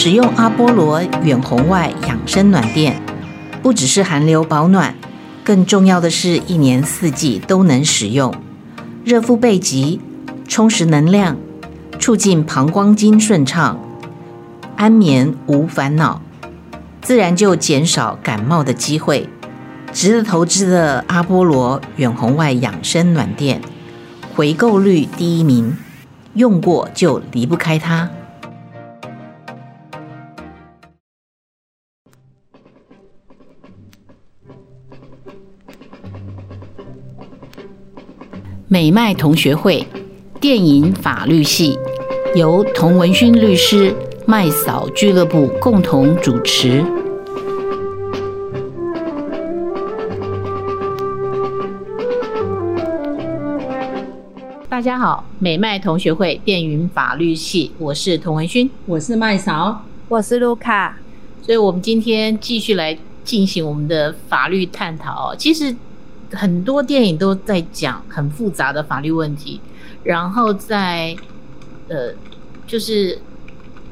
使用阿波罗远红外养生暖垫，不只是寒流保暖，更重要的是一年四季都能使用，热敷背脊，充实能量，促进膀胱经顺畅，安眠无烦恼，自然就减少感冒的机会。值得投资的阿波罗远红外养生暖垫，回购率第一名，用过就离不开它。美麦同学会电影法律系由童文勋律师、麦嫂俱乐部共同主持。大家好，美麦同学会电影法律系，我是童文勋，我是麦嫂，我是卢卡。所以，我们今天继续来进行我们的法律探讨。其实。很多电影都在讲很复杂的法律问题，然后在呃，就是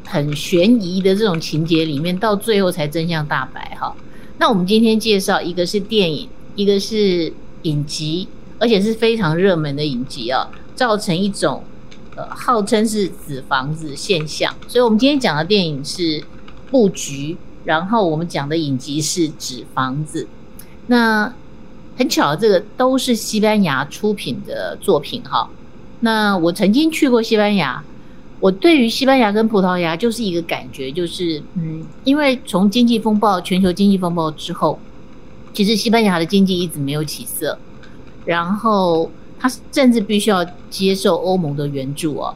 很悬疑的这种情节里面，到最后才真相大白哈。那我们今天介绍一个是电影，一个是影集，而且是非常热门的影集啊，造成一种呃号称是纸房子现象。所以我们今天讲的电影是布局，然后我们讲的影集是纸房子。那很巧，这个都是西班牙出品的作品哈。那我曾经去过西班牙，我对于西班牙跟葡萄牙就是一个感觉，就是嗯，因为从经济风暴、全球经济风暴之后，其实西班牙的经济一直没有起色，然后他甚至必须要接受欧盟的援助哦。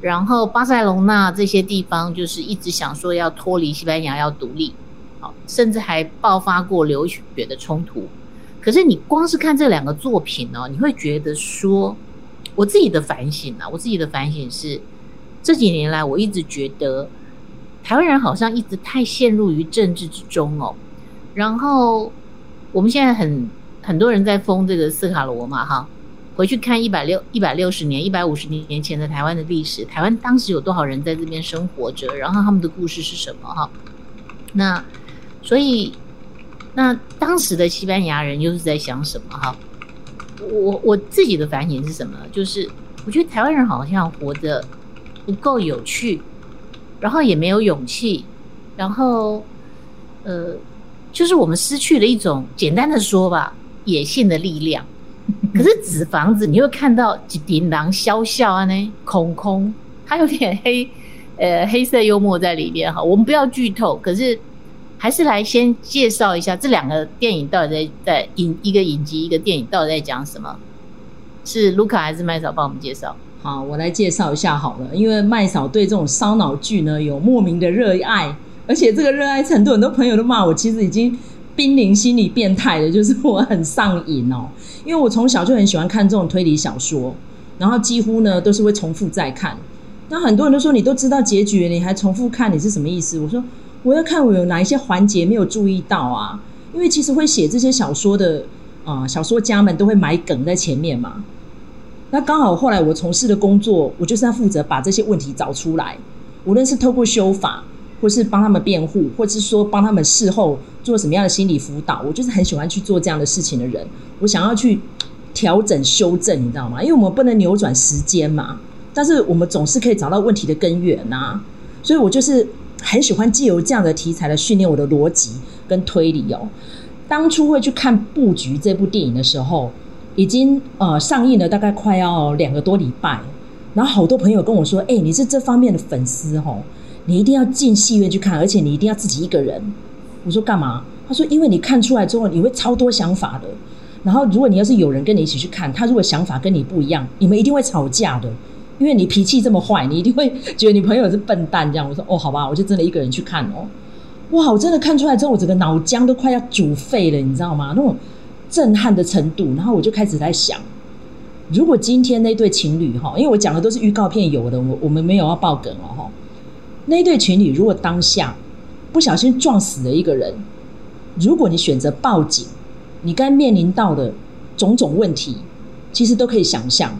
然后巴塞隆纳这些地方就是一直想说要脱离西班牙，要独立，好，甚至还爆发过流血的冲突。可是你光是看这两个作品呢，你会觉得说，我自己的反省啊，我自己的反省是，这几年来我一直觉得，台湾人好像一直太陷入于政治之中哦。然后我们现在很很多人在封这个斯卡罗嘛，哈，回去看一百六一百六十年、一百五十年前的台湾的历史，台湾当时有多少人在这边生活着，然后他们的故事是什么哈？那所以。那当时的西班牙人又是在想什么？哈，我我自己的反省是什么？就是我觉得台湾人好像活得不够有趣，然后也没有勇气，然后呃，就是我们失去了一种简单的说吧，野性的力量。可是纸房子，你会看到几顶狼笑笑啊呢，空空，它有点黑，呃，黑色幽默在里面哈。我们不要剧透，可是。还是来先介绍一下这两个电影到底在在影一个影集一个电影到底在讲什么？是卢卡还是麦嫂帮我们介绍？好，我来介绍一下好了，因为麦嫂对这种烧脑剧呢有莫名的热爱，而且这个热爱程度，很多朋友都骂我，其实已经濒临心理变态了，就是我很上瘾哦。因为我从小就很喜欢看这种推理小说，然后几乎呢都是会重复再看。那很多人都说，你都知道结局，你还重复看，你是什么意思？我说。我要看我有哪一些环节没有注意到啊？因为其实会写这些小说的啊、小说家们都会埋梗在前面嘛。那刚好后来我从事的工作，我就是要负责把这些问题找出来，无论是透过修法，或是帮他们辩护，或是说帮他们事后做什么样的心理辅导，我就是很喜欢去做这样的事情的人。我想要去调整、修正，你知道吗？因为我们不能扭转时间嘛，但是我们总是可以找到问题的根源呐、所以我就是。很喜欢借由这样的题材来训练我的逻辑跟推理哦。当初会去看《布局》这部电影的时候，已经呃上映了大概快要两个多礼拜，然后好多朋友跟我说：“哎，你是这方面的粉丝哦，你一定要进戏院去看，而且你一定要自己一个人。”我说：“干嘛？”他说：“因为你看出来之后，你会超多想法的。然后如果你要是有人跟你一起去看，他如果想法跟你不一样，你们一定会吵架的。”因为你脾气这么坏，你一定会觉得你朋友是笨蛋这样。我说哦，好吧，我就真的一个人去看哦。哇，我真的看出来之后，我整个脑浆都快要煮沸了，你知道吗？那种震撼的程度。然后我就开始在想，如果今天那对情侣哈，因为我讲的都是预告片有的，我我们没有要爆梗哦哈。那对情侣如果当下不小心撞死了一个人，如果你选择报警，你该面临到的种种问题，其实都可以想象。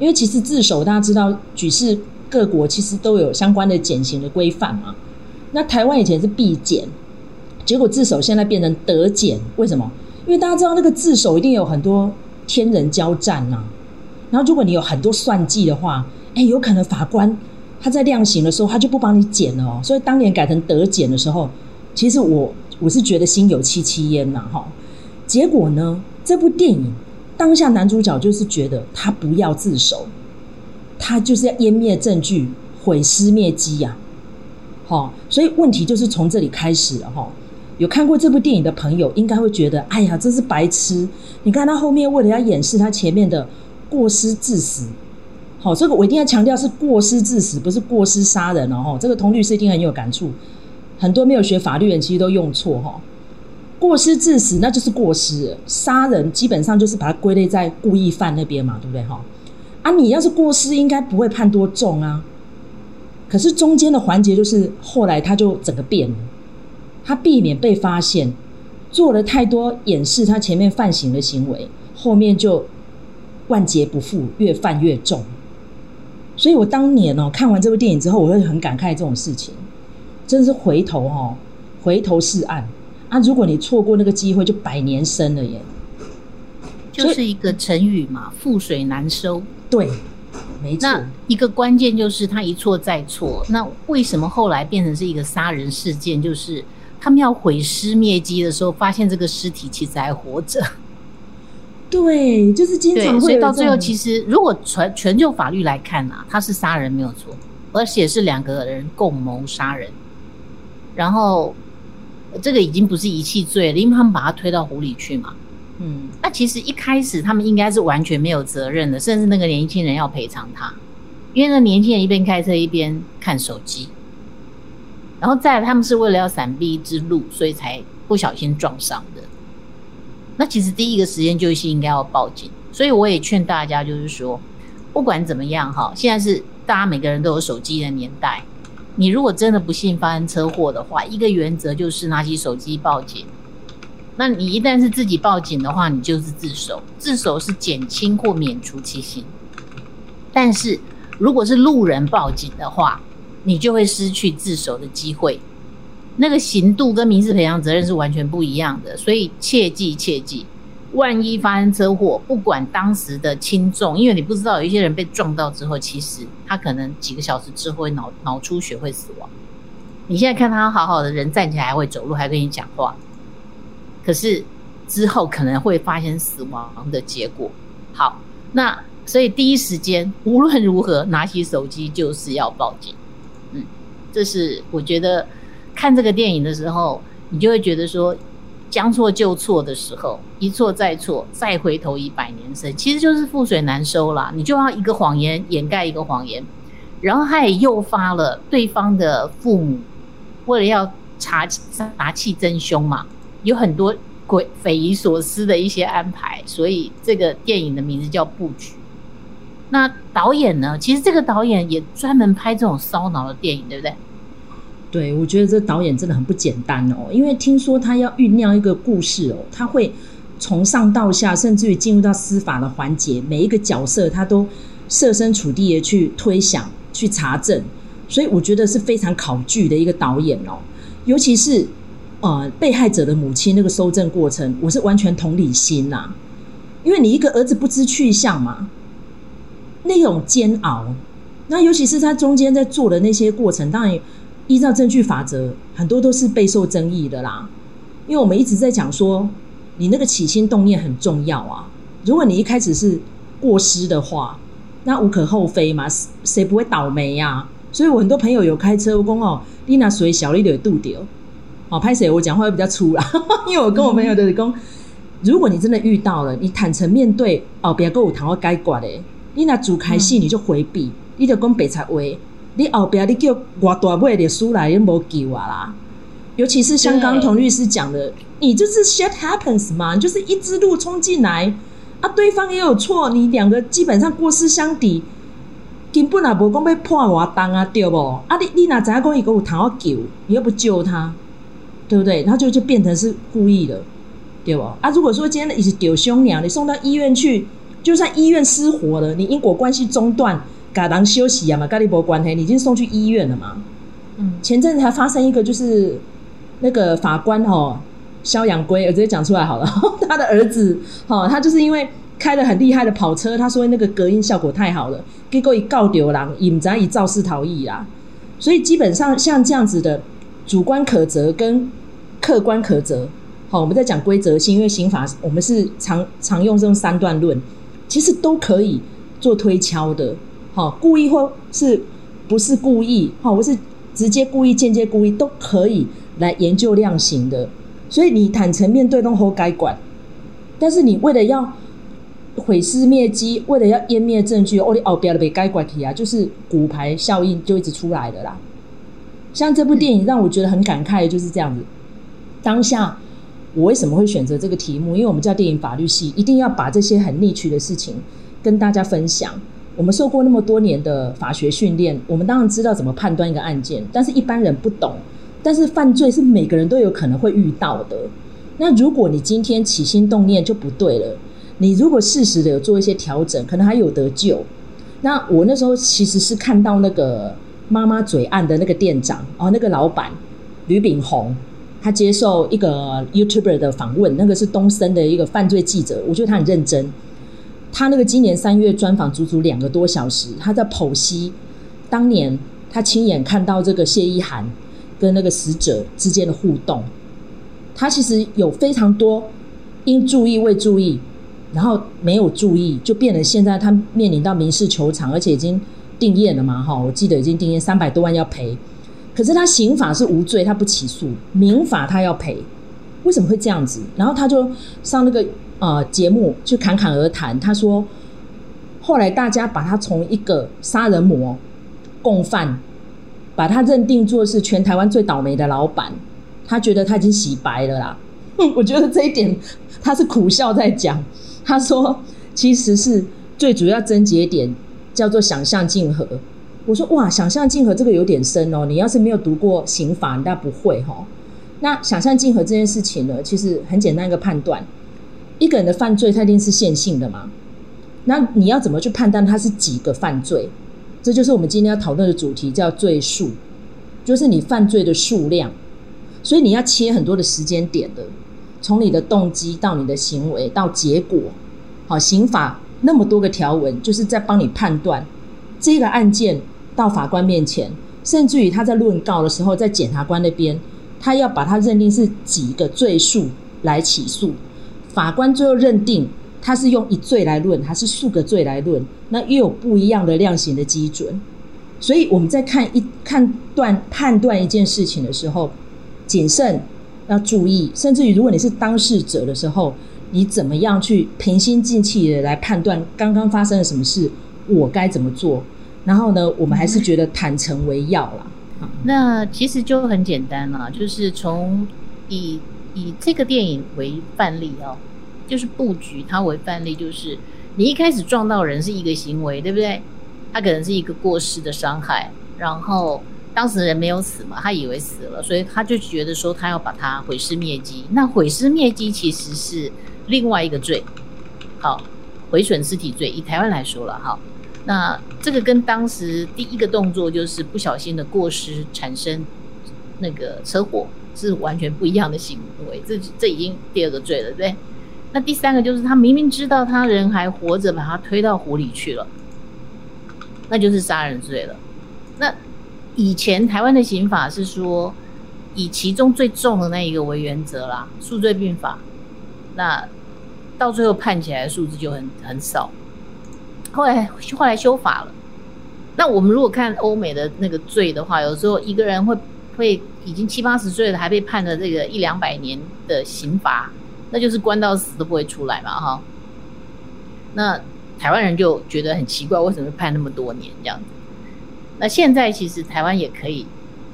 因为其实自首，大家知道，举世各国其实都有相关的减刑的规范嘛。那台湾以前是必减，结果自首现在变成得减，为什么？因为大家知道那个自首一定有很多天人交战呐、啊，然后如果你有很多算计的话，哎，有可能法官他在量刑的时候他就不帮你减了哦。所以当年改成得减的时候，其实我我是觉得心有戚戚焉呐哈。结果呢，这部电影当下男主角就是觉得他不要自首，他就是要湮灭证据、毁尸灭迹呀。好，所以问题就是从这里开始了哈。有看过这部电影的朋友，应该会觉得，哎呀，真是白痴！你看他后面为了要掩饰他前面的过失致死，好，这个我一定要强调是过失致死，不是过失杀人哦。这个童律师一定很有感触，很多没有学法律人其实都用错哈。过失致死那就是过失，杀人基本上就是把它归类在故意犯那边嘛，对不对哈？啊，你要是过失，应该不会判多重啊。可是中间的环节就是后来他就整个变了。他避免被发现，做了太多掩饰他前面犯行的行为，后面就万劫不复，越犯越重。所以我当年哦看完这部电影之后，我会很感慨这种事情，真的是回头哦，回头是岸啊！如果你错过那个机会，就百年生了耶。就是一个成语嘛，覆水难收。对，没错。那一个关键就是他一错再错。那为什么后来变成是一个杀人事件？就是。他们要毁尸灭迹的时候，发现这个尸体其实还活着。对，就是经常会。所以到最后，其实如果全全就法律来看啊，他是杀人没有错，而且是两个人共谋杀人。然后这个已经不是遗弃罪了，因为他们把他推到湖里去嘛。嗯，那其实一开始他们应该是完全没有责任的，甚至那个年轻人要赔偿他，因为那年轻人一边开车一边看手机。然后再来，他们是为了要闪避一只鹿，所以才不小心撞上的。那其实第一个时间就是应该要报警。所以我也劝大家，就是说，不管怎么样哈，现在是大家每个人都有手机的年代。你如果真的不幸发生车祸的话，一个原则就是拿起手机报警。那你一旦是自己报警的话，你就是自首。自首是减轻或免除其刑。但是如果是路人报警的话，你就会失去自首的机会，那个刑度跟民事赔偿责任是完全不一样的，所以切记切记，万一发生车祸，不管当时的轻重，因为你不知道有一些人被撞到之后，其实他可能几个小时之后会脑脑出血会死亡。你现在看他好好的人站起来还会走路，还跟你讲话，可是之后可能会发生死亡的结果。好，那所以第一时间无论如何拿起手机就是要报警。嗯这是我觉得看这个电影的时候，你就会觉得说，将错就错的时候，一错再错，再回头已百年身，其实就是覆水难收啦。你就要一个谎言掩盖一个谎言，然后他也诱发了对方的父母，为了要查查缉真凶嘛，有很多鬼匪夷所思的一些安排，所以这个电影的名字叫《布局》。那导演呢？其实这个导演也专门拍这种烧脑的电影，对不对？对，我觉得这导演真的很不简单哦。因为听说他要酝酿一个故事哦，他会从上到下，甚至于进入到司法的环节，每一个角色他都设身处地的去推想、去查证，所以我觉得是非常考据的一个导演哦。尤其是呃被害者的母亲那个搜证过程，我是完全同理心呐、因为你一个儿子不知去向嘛。那种煎熬，那尤其是他中间在做的那些过程，当然依照证据法则，很多都是备受争议的啦。因为我们一直在讲说，你那个起心动念很重要啊。如果你一开始是过失的话，那无可厚非嘛，谁不会倒霉呀、啊？所以我很多朋友有开车，我讲哦，你那水小一点度掉，哦，拍谁？我讲话会比较粗啦，因为我跟我朋友都是讲，如果你真的遇到了，你坦诚面对哦，不要跟我谈话该管的。你那主开戏你就回避，嗯、你就讲白贼话。你后边你叫外大尾的书来，你无救啊啦。尤其是像刚童律师讲的，你就是 shit happens 嘛，就是一支鹿冲进来啊，对方也有错，你两个基本上过失相抵，根本也无讲要判偌重啊，对不？啊你，你哪知影讲伊个有通救，你又不救他，对不对？然后就就变成是故意的，对不？啊，如果说今天你是丢凶娘，你送到医院去。就算医院失火了，你因果关系中断，家人休息啊嘛，跟你没关系，你已经送去医院了嘛。嗯，前阵子还发生一个，就是那个法官哦，肖阳圭，我直接讲出来好了，他的儿子哦，他就是因为开了很厉害的跑车，他说那个隔音效果太好了，结果一告丢人，引咱以肇事逃逸啦。所以基本上像这样子的主观可责跟客观可责，好，我们在讲规则性，因为刑法我们是常常用这种三段论，其实都可以做推敲的。好，故意或是不是故意，好，或是直接故意、间接故意，都可以来研究量刑的。所以你坦诚面对都好该管，但是你为了要毁尸灭迹，为了要湮灭证据，哦，你后边的被该管起啊，就是骨牌效应就一直出来的啦。像这部电影让我觉得很感慨的就是这样子。当下我为什么会选择这个题目？因为我们叫电影法律系，一定要把这些很逆曲的事情跟大家分享。我们受过那么多年的法学训练，我们当然知道怎么判断一个案件，但是一般人不懂。但是犯罪是每个人都有可能会遇到的。那如果你今天起心动念就不对了，你如果适时的有做一些调整，可能还有得救。那我那时候其实是看到那个妈妈嘴案的那个店长哦，那个老板吕炳宏，他接受一个 YouTuber 的访问，那个是东森的一个犯罪记者，我觉得他很认真。他那个今年三月专访足足两个多小时，他在剖析当年他亲眼看到这个谢依涵跟那个死者之间的互动。他其实有非常多应注意未注意，然后没有注意，就变成现在他面临到民事求偿，而且已经定谳了嘛，哈，我记得已经定谳三百多万要赔。可是他刑法是无罪，他不起诉；民法他要赔，为什么会这样子？然后他就上那个。呃，节目就侃侃而谈。他说，后来大家把他从一个杀人魔、共犯，把他认定作是全台湾最倒霉的老板。他觉得他已经洗白了啦。我觉得这一点他是苦笑在讲。他说，其实是最主要症结点叫做想象竞合。我说哇，想象竞合这个有点深哦。你要是没有读过刑法，你不会哈。那想象竞合这件事情呢，其实很简单一个判断。一个人的犯罪，他一定是线性的嘛？那你要怎么去判断他是几个犯罪？这就是我们今天要讨论的主题，叫罪数，就是你犯罪的数量。所以你要切很多的时间点的，从你的动机到你的行为到结果。好，刑法那么多个条文，就是在帮你判断这个案件到法官面前，甚至于他在论告的时候，在检察官那边，他要把他认定是几个罪数来起诉。法官最后认定他是用一罪来论，还是数个罪来论，那又有不一样的量刑的基准。所以我们在看一判断判断一件事情的时候，谨慎要注意，甚至于如果你是当事者的时候，你怎么样去平心静气的来判断刚刚发生了什么事，我该怎么做？然后呢，我们还是觉得坦诚为要啦。那其实就很简单了，就是从以。以这个电影为范例哦，就是布局它为范例，就是你一开始撞到人是一个行为，对不对？他可能是一个过失的伤害，然后当时人没有死嘛，他以为死了，所以他就觉得说他要把它毁尸灭迹。那毁尸灭迹其实是另外一个罪，好，毁损尸体罪。以台湾来说了哈，那这个跟当时第一个动作就是不小心的过失产生那个车祸。是完全不一样的行为，这这已经第二个罪了，对？那第三个就是他明明知道他人还活着，把他推到湖里去了，那就是杀人罪了。那以前台湾的刑法是说以其中最重的那一个为原则啦，数罪并罚。那到最后判起来的数字就很很少。后来后来修法了。那我们如果看欧美的那个罪的话，有时候一个人会。会已经七八十岁了，还被判了这个一两百年的刑罚，那就是关到死都不会出来嘛，哈。那台湾人就觉得很奇怪，为什么会判那么多年这样子？那现在其实台湾也可以，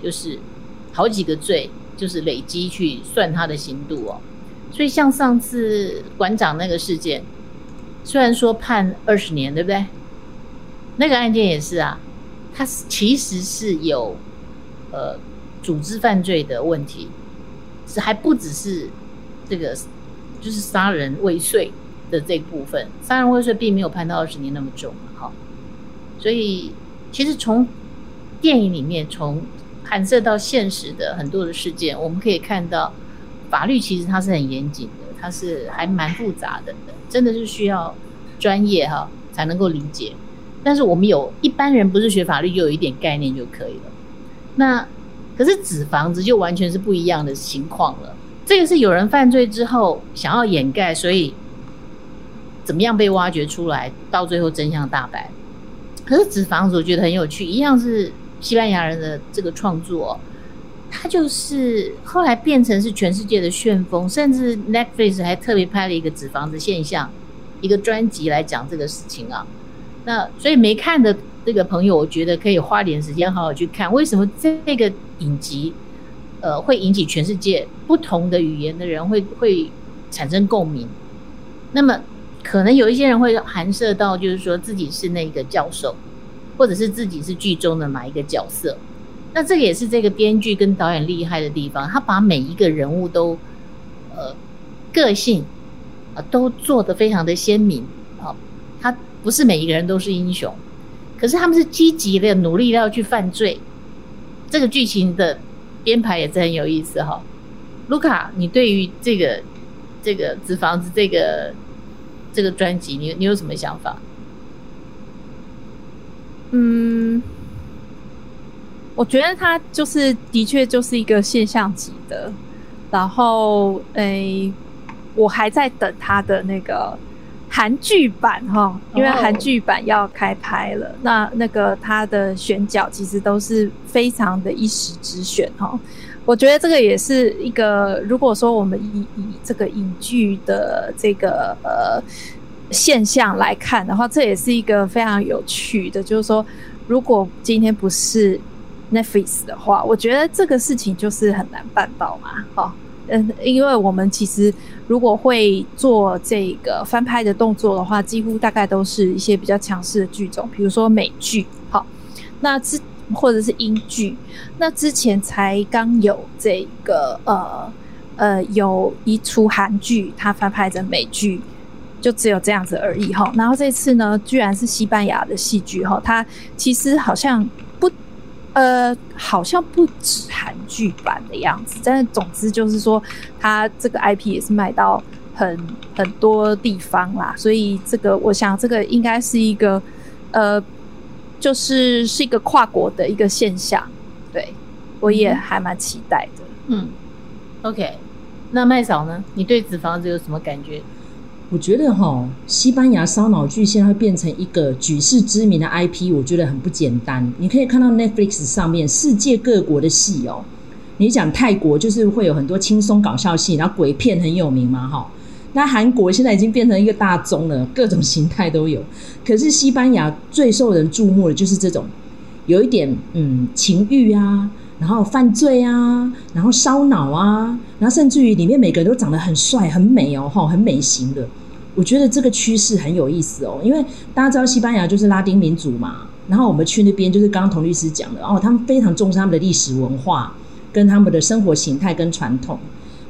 就是好几个罪，就是累积去算他的刑度哦。所以像上次馆长那个事件，虽然说判二十年，对不对？那个案件也是啊，他其实是有呃。组织犯罪的问题是还不只是这个，就是杀人未遂的这部分，杀人未遂并没有判到二十年那么重，哈。所以其实从电影里面，从开涵涉到现实的很多的事件，我们可以看到，法律其实它是很严谨的，它是还蛮复杂的，真的是需要专业哈才能够理解。但是我们有一般人不是学法律，就有一点概念就可以了。那可是纸房子就完全是不一样的情况了。这个是有人犯罪之后想要掩盖，所以怎么样被挖掘出来，到最后真相大白。可是纸房子我觉得很有趣，一样是西班牙人的这个创作，它就是后来变成是全世界的旋风，甚至 Netflix 还特别拍了一个纸房子现象一个专辑来讲这个事情啊。那所以没看的这个朋友，我觉得可以花点时间好好去看，为什么这个影集呃会引起全世界不同的语言的人会会产生共鸣？那么。可能有一些人会含涉到，就是说自己是那个教授，或者是自己是剧中的哪一个角色。那这个也是这个编剧跟导演厉害的地方，他把每一个人物都呃个性啊都做得非常的鲜明。好，他不是每一个人都是英雄，可是他们是积极的努力要去犯罪。这个剧情的编排也是很有意思哈。卢卡，你对于这个这个纸房子这个。这个专辑，你你有什么想法？嗯，我觉得它就是的确就是一个现象级的，然后诶，我还在等它的那个韩剧版哈，因为韩剧版要开拍了，哦、那那个它的选角其实都是非常的一时之选哈。我觉得这个也是一个，如果说我们以以这个影剧的这个呃现象来看的话，这也是一个非常有趣的。就是说，如果今天不是 Netflix 的话，我觉得这个事情就是很难办到嘛。哦，嗯，因为我们其实如果会做这个翻拍的动作的话，几乎大概都是一些比较强势的剧种，比如说美剧。好，那之。或者是英剧，那之前才刚有这个呃呃有一出韩剧，它翻拍成美剧，就只有这样子而已哈。然后这次呢，居然是西班牙的戏剧哈，它其实好像呃好像不止韩剧版的样子，但是总之就是说，它这个 IP 也是卖到很很多地方啦，所以这个我想这个应该是一个呃。就是是一个跨国的一个现象，对，我也还蛮期待的。嗯，OK，那麦嫂呢？你对纸房子有什么感觉？我觉得哈，西班牙烧脑剧现在会变成一个举世知名的 IP，我觉得很不简单。你可以看到 Netflix 上面世界各国的戏哦。你讲泰国就是会有很多轻松搞笑戏，然后鬼片很有名嘛，哈。那韩国现在已经变成一个大宗了，各种形态都有。可是西班牙最受人注目的就是这种，有一点嗯情欲啊，然后犯罪啊，然后烧脑啊，然后甚至于里面每个人都长得很帅、很美哦，哈，很美型的。我觉得这个趋势很有意思哦，因为大家知道西班牙就是拉丁民族嘛，然后我们去那边就是刚刚童律师讲的哦，他们非常重视他们的历史文化跟他们的生活形态跟传统。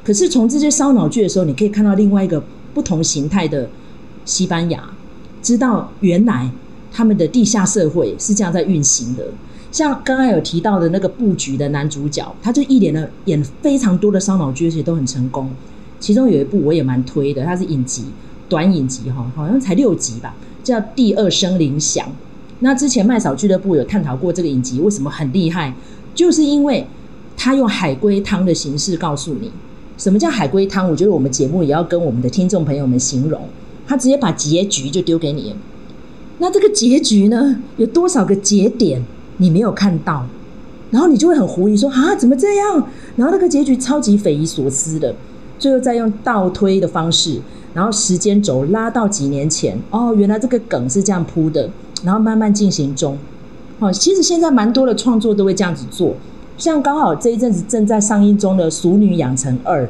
可是从这些烧脑剧的时候，你可以看到另外一个不同形态的西班牙，知道原来他们的地下社会是这样在运行的。像刚刚有提到的那个布局的男主角，他就一连的演非常多的烧脑剧，而且都很成功。其中有一部我也蛮推的，它是影集，短影集哈，好像才六集吧，叫《第二声铃响》。那之前麦嫂俱乐部有探讨过这个影集为什么很厉害，就是因为他用海龟汤的形式告诉你。什么叫海龟汤？我觉得我们节目也要跟我们的听众朋友们形容，他直接把结局就丢给你。那这个结局呢，有多少个节点你没有看到？然后你就会很狐疑，说啊，怎么这样？然后那个结局超级匪夷所思的，最后再用倒推的方式，然后时间轴拉到几年前，哦，原来这个梗是这样铺的，然后慢慢进行中。哦，其实现在蛮多的创作都会这样子做。像刚好这一阵子正在上映中的《熟女养成二》，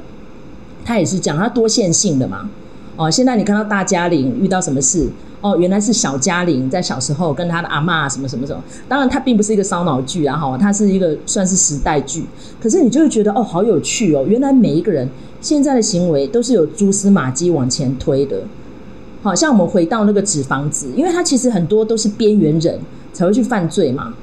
他也是讲他多线性的嘛。哦，现在你看到大家玲遇到什么事？哦，原来是小嘉玲在小时候跟她的阿嬷什么什么什么。当然，它并不是一个烧脑剧啊，哈，它是一个算是时代剧。可是你就会觉得哦，好有趣哦。原来每一个人现在的行为都是有蛛丝马迹往前推的。好像我们回到那个纸房子，因为它其实很多都是边缘人才会去犯罪嘛。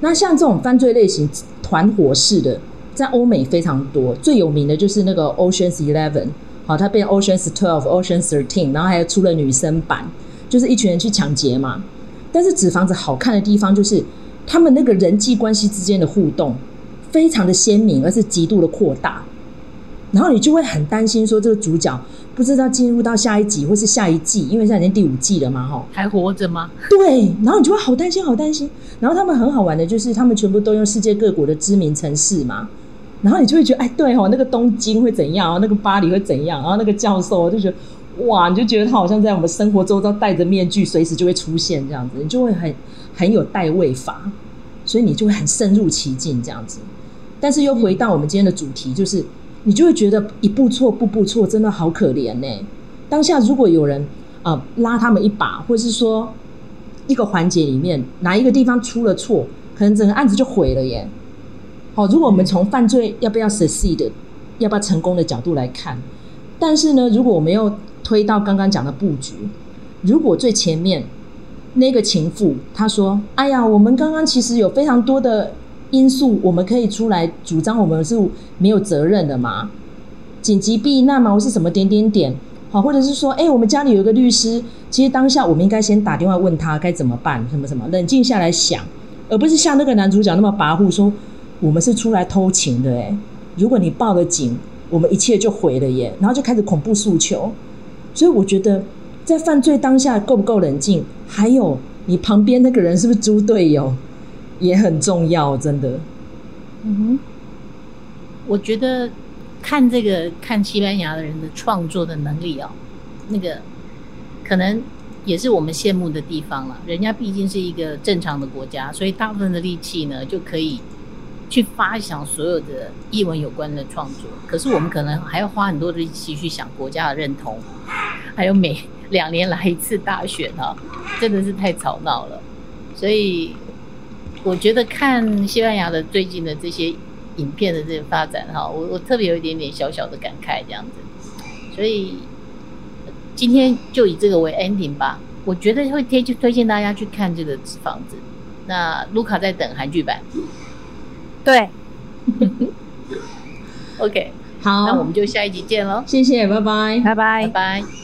那像这种犯罪类型团伙式的，在欧美非常多，最有名的就是那个 Ocean's Eleven，好，它变 Ocean's Twelve、Ocean's Thirteen，然后还出了女生版，就是一群人去抢劫嘛。但是纸房子好看的地方就是他们那个人际关系之间的互动非常的鲜明，而是极度的扩大。然后你就会很担心，说这个主角不知道进入到下一集或是下一季，因为现在已经第五季了嘛，哈，还活着吗？对，然后你就会好担心，好担心。然后他们很好玩的，就是他们全部都用世界各国的知名城市嘛，然后你就会觉得，哎，对哦，那个东京会怎样？那个巴黎会怎样？然后那个教授就觉得，哇，你就觉得他好像在我们生活周遭戴着面具，随时就会出现这样子，你就会很很有代位法，所以你就会很深入其境这样子。但是又回到我们今天的主题，就是。你就会觉得一步错步步错，真的好可怜呢。当下如果有人啊、拉他们一把，或是说一个环节里面哪一个地方出了错，可能整个案子就毁了耶。好，如果我们从犯罪要不要 succeed，要不要成功的角度来看，但是呢，如果我们又推到刚刚讲的布局，如果最前面那个情妇她说：“哎呀，我们刚刚其实有非常多的。”因素我们可以出来主张，我们是没有责任的嘛？紧急避难嘛？或是什么点点点？好，或者是说，哎，我们家里有一个律师，其实当下我们应该先打电话问他该怎么办，什么什么，冷静下来想，而不是像那个男主角那么跋扈，说我们是出来偷情的，哎，如果你报了警，我们一切就毁了耶，然后就开始恐怖诉求。所以我觉得在犯罪当下够不够冷静，还有你旁边那个人是不是猪队友？也很重要，真的。嗯哼，我觉得看这个看西班牙的人的创作的能力哦，那个可能也是我们羡慕的地方了。人家毕竟是一个正常的国家，所以大部分的力气呢就可以去发想所有的译文有关的创作。可是我们可能还要花很多的力气去想国家的认同，还有每两年来一次大选啊，真的是太吵闹了。所以。我觉得看西班牙的最近的这些影片的这个发展哈，我我特别有一点点小小的感慨这样子，所以今天就以这个为 ending 吧。我觉得会推推荐大家去看这个《房子》。那卢卡在等韩剧版，对，OK，好，那我们就下一集见喽。谢谢，拜拜，拜拜，拜拜。